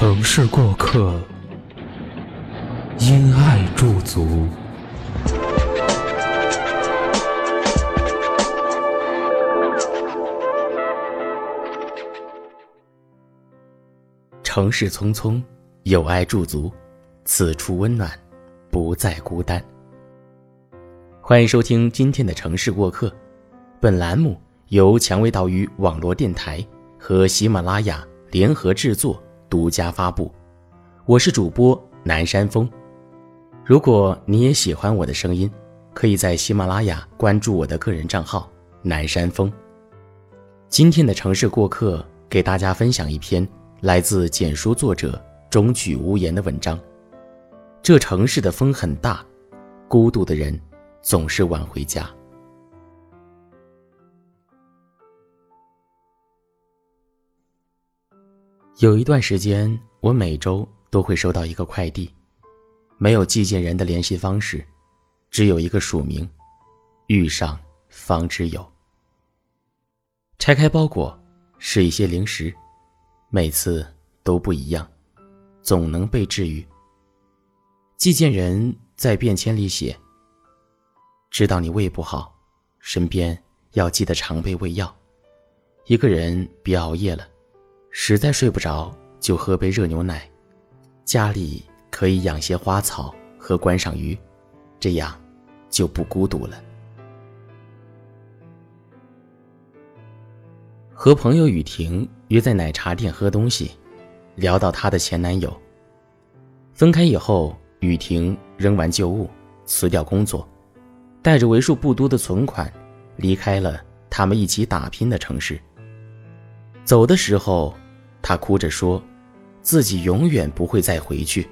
城市过客，因爱驻足。城市匆匆，有爱驻足，此处温暖，不再孤单。欢迎收听今天的城市过客，本栏目由蔷薇岛屿网络电台和喜马拉雅联合制作，独家发布。我是主播南山峰。如果你也喜欢我的声音，可以在喜马拉雅关注我的个人账号南山峰。今天的城市过客，给大家分享一篇。来自简书作者中举无言的文章。这城市的风很大，孤独的人总是晚回家。有一段时间，我每周都会收到一个快递，没有寄件人的联系方式，只有一个署名：遇上方知有。拆开包裹，是一些零食。每次都不一样，总能被治愈。寄件人在便签里写：“知道你胃不好，身边要记得常备胃药。一个人别熬夜了，实在睡不着就喝杯热牛奶。家里可以养些花草和观赏鱼，这样就不孤独了。”和朋友雨婷。约在奶茶店喝东西，聊到她的前男友。分开以后，雨婷扔完旧物，辞掉工作，带着为数不多的存款，离开了他们一起打拼的城市。走的时候，她哭着说，自己永远不会再回去。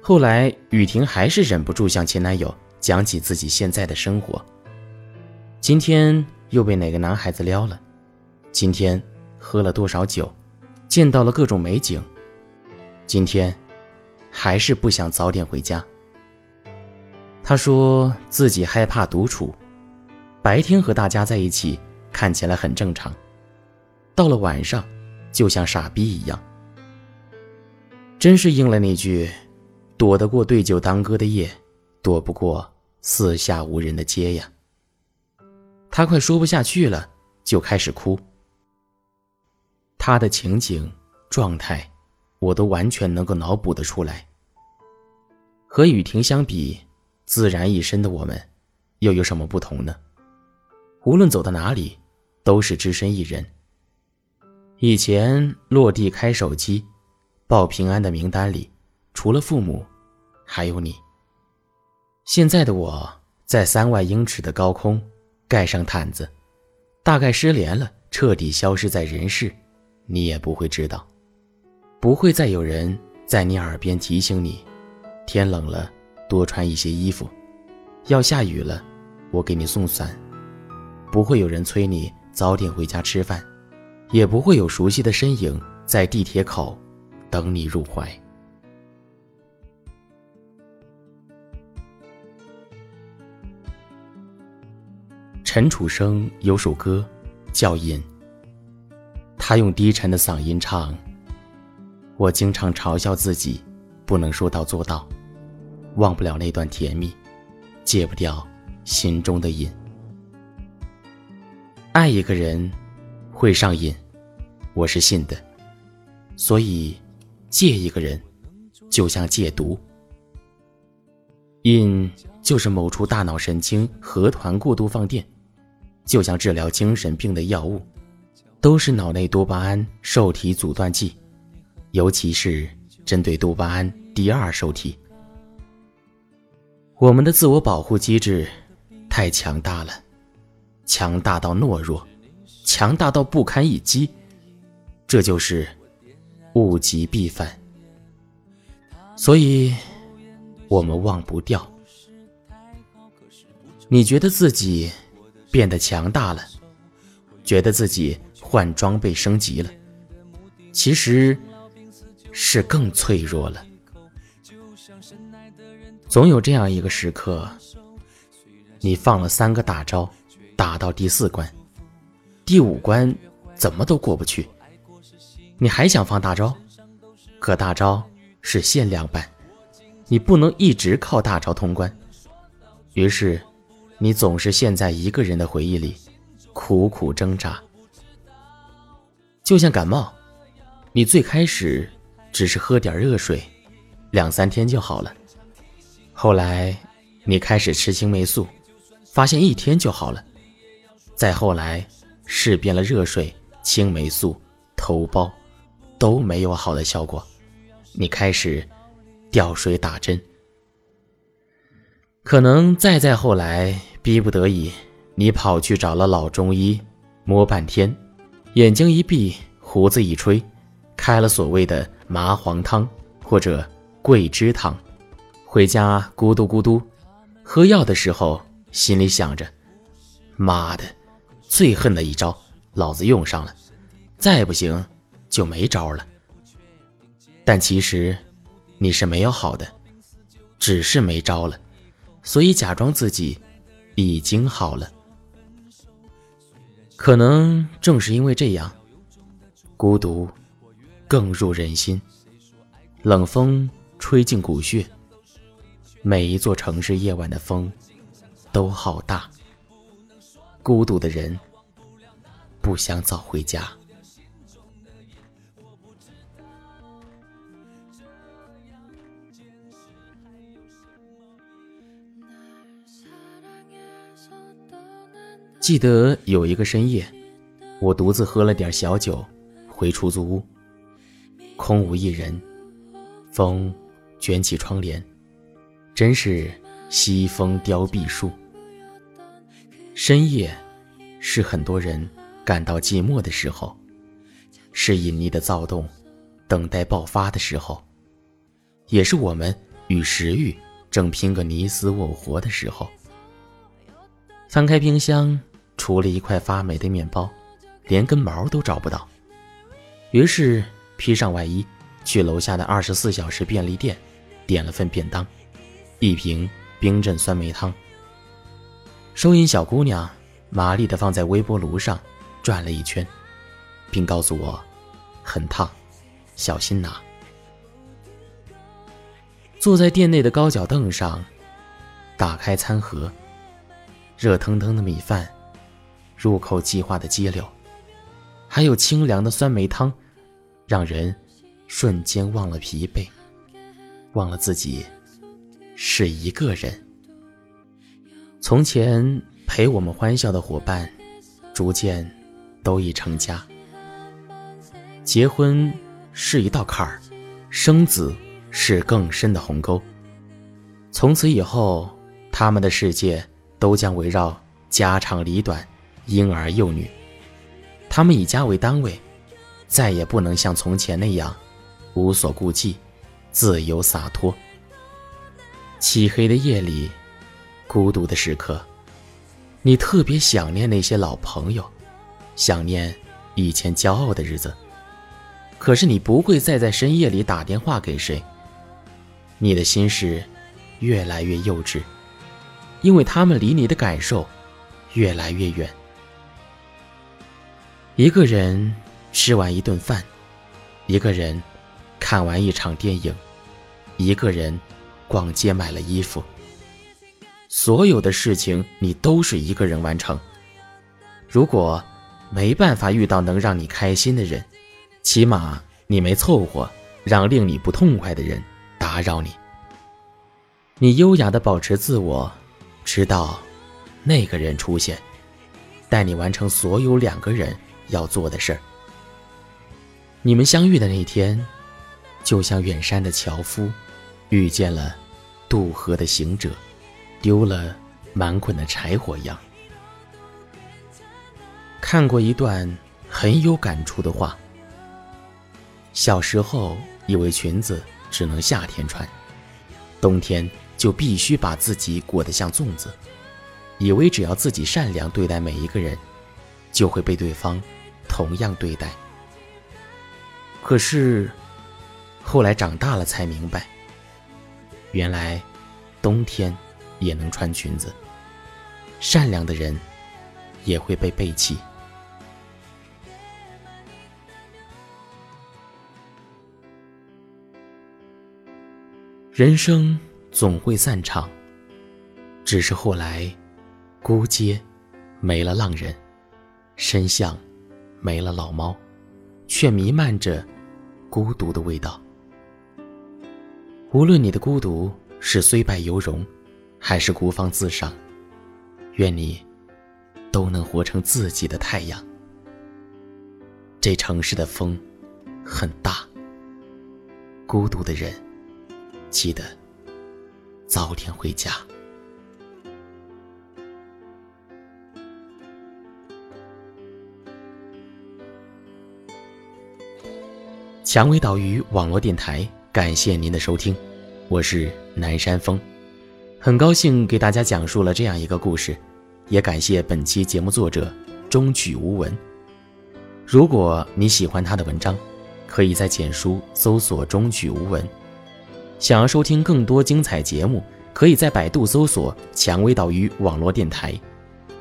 后来，雨婷还是忍不住向前男友讲起自己现在的生活。今天又被哪个男孩子撩了？今天喝了多少酒，见到了各种美景。今天还是不想早点回家。他说自己害怕独处，白天和大家在一起看起来很正常，到了晚上就像傻逼一样。真是应了那句：“躲得过对酒当歌的夜，躲不过四下无人的街呀。”他快说不下去了，就开始哭。他的情景、状态，我都完全能够脑补得出来。和雨婷相比，自然一身的我们，又有什么不同呢？无论走到哪里，都是只身一人。以前落地开手机，报平安的名单里，除了父母，还有你。现在的我在三万英尺的高空，盖上毯子，大概失联了，彻底消失在人世。你也不会知道，不会再有人在你耳边提醒你，天冷了多穿一些衣服，要下雨了，我给你送伞。不会有人催你早点回家吃饭，也不会有熟悉的身影在地铁口等你入怀。陈楚生有首歌叫《瘾》。他用低沉的嗓音唱：“我经常嘲笑自己，不能说到做到，忘不了那段甜蜜，戒不掉心中的瘾。爱一个人会上瘾，我是信的。所以戒一个人，就像戒毒。瘾就是某处大脑神经核团过度放电，就像治疗精神病的药物。”都是脑内多巴胺受体阻断剂，尤其是针对多巴胺第二受体。我们的自我保护机制太强大了，强大到懦弱，强大到不堪一击，这就是物极必反。所以，我们忘不掉。你觉得自己变得强大了，觉得自己换装备升级了，其实是更脆弱了。总有这样一个时刻，你放了三个大招，打到第四关。第五关怎么都过不去，你还想放大招？可大招是限量版，你不能一直靠大招通关。于是，你总是陷在一个人的回忆里，苦苦挣扎。就像感冒，你最开始只是喝点热水，两三天就好了。后来，你开始吃青霉素，发现一天就好了。再后来。试遍了热水、青霉素、头孢，都没有好的效果。你开始吊水打针，可能再再后来，逼不得已，你跑去找了老中医，摸半天，眼睛一闭，胡子一吹，开了所谓的麻黄汤或者桂枝汤，回家咕嘟咕嘟，喝药的时候心里想着：妈的！最恨的一招，老子用上了，再不行就没招了。但其实你是没有好的，只是没招了，所以假装自己已经好了。可能正是因为这样，孤独更入人心，冷风吹进骨血，每一座城市夜晚的风都好大。孤独的人不想早回家。记得有一个深夜，我独自喝了点小酒，回出租屋，空无一人，风卷起窗帘，真是西风凋碧树。深夜，是很多人感到寂寞的时候，是隐匿的躁动，等待爆发的时候，也是我们与食欲正拼个你死我活的时候。翻开冰箱，除了一块发霉的面包，连根毛都找不到。于是披上外衣，去楼下的二十四小时便利店，点了份便当，一瓶冰镇酸梅汤。收银小姑娘麻利地放在微波炉上转了一圈，并告诉我：“很烫，小心拿。”坐在店内的高脚凳上，打开餐盒，热腾腾的米饭，入口即化的鸡柳，还有清凉的酸梅汤，让人瞬间忘了疲惫，忘了自己是一个人。从前陪我们欢笑的伙伴，逐渐都已成家。结婚是一道坎儿，生子是更深的鸿沟。从此以后，他们的世界都将围绕家长里短、婴儿幼女。他们以家为单位，再也不能像从前那样无所顾忌、自由洒脱。漆黑的夜里。孤独的时刻，你特别想念那些老朋友，想念以前骄傲的日子。可是你不会再在深夜里打电话给谁。你的心事越来越幼稚，因为他们离你的感受越来越远。一个人吃完一顿饭，一个人看完一场电影，一个人逛街买了衣服。所有的事情你都是一个人完成。如果没办法遇到能让你开心的人，起码你没凑合让令你不痛快的人打扰你。你优雅的保持自我，直到那个人出现，带你完成所有两个人要做的事儿。你们相遇的那天，就像远山的樵夫遇见了渡河的行者。丢了满捆的柴火一样，看过一段很有感触的话。小时候以为裙子只能夏天穿，冬天就必须把自己裹得像粽子，以为只要自己善良对待每一个人，就会被对方同样对待。可是后来长大了才明白，原来冬天也能穿裙子，善良的人也会被背弃。人生总会散场，只是后来，孤街没了浪人，深巷没了老猫，却弥漫着孤独的味道。无论你的孤独是虽败犹荣，还是孤芳自赏，愿你都能活成自己的太阳。这城市的风很大，孤独的人。记得早点回家。蔷薇岛屿网络电台，感谢您的收听，我是南山风，很高兴给大家讲述了这样一个故事，也感谢本期节目作者中举无闻。如果你喜欢他的文章，可以在简书搜索“中举无闻”。想要收听更多精彩节目，可以在百度搜索“蔷薇岛屿网络电台”，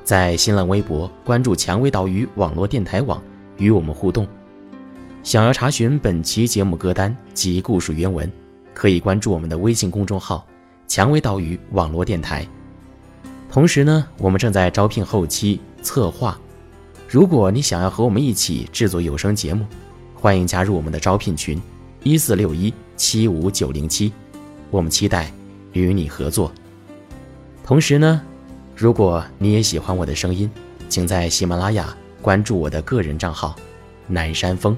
在新浪微博关注“蔷薇岛屿网络电台网”，与我们互动。想要查询本期节目歌单及故事原文，可以关注我们的微信公众号“蔷薇岛屿网络电台”。同时呢，我们正在招聘后期策划，如果你想要和我们一起制作有声节目，欢迎加入我们的招聘群：一四六一。七五九零七，我们期待与你合作。同时呢，如果你也喜欢我的声音，请在喜马拉雅关注我的个人账号“南山峰”。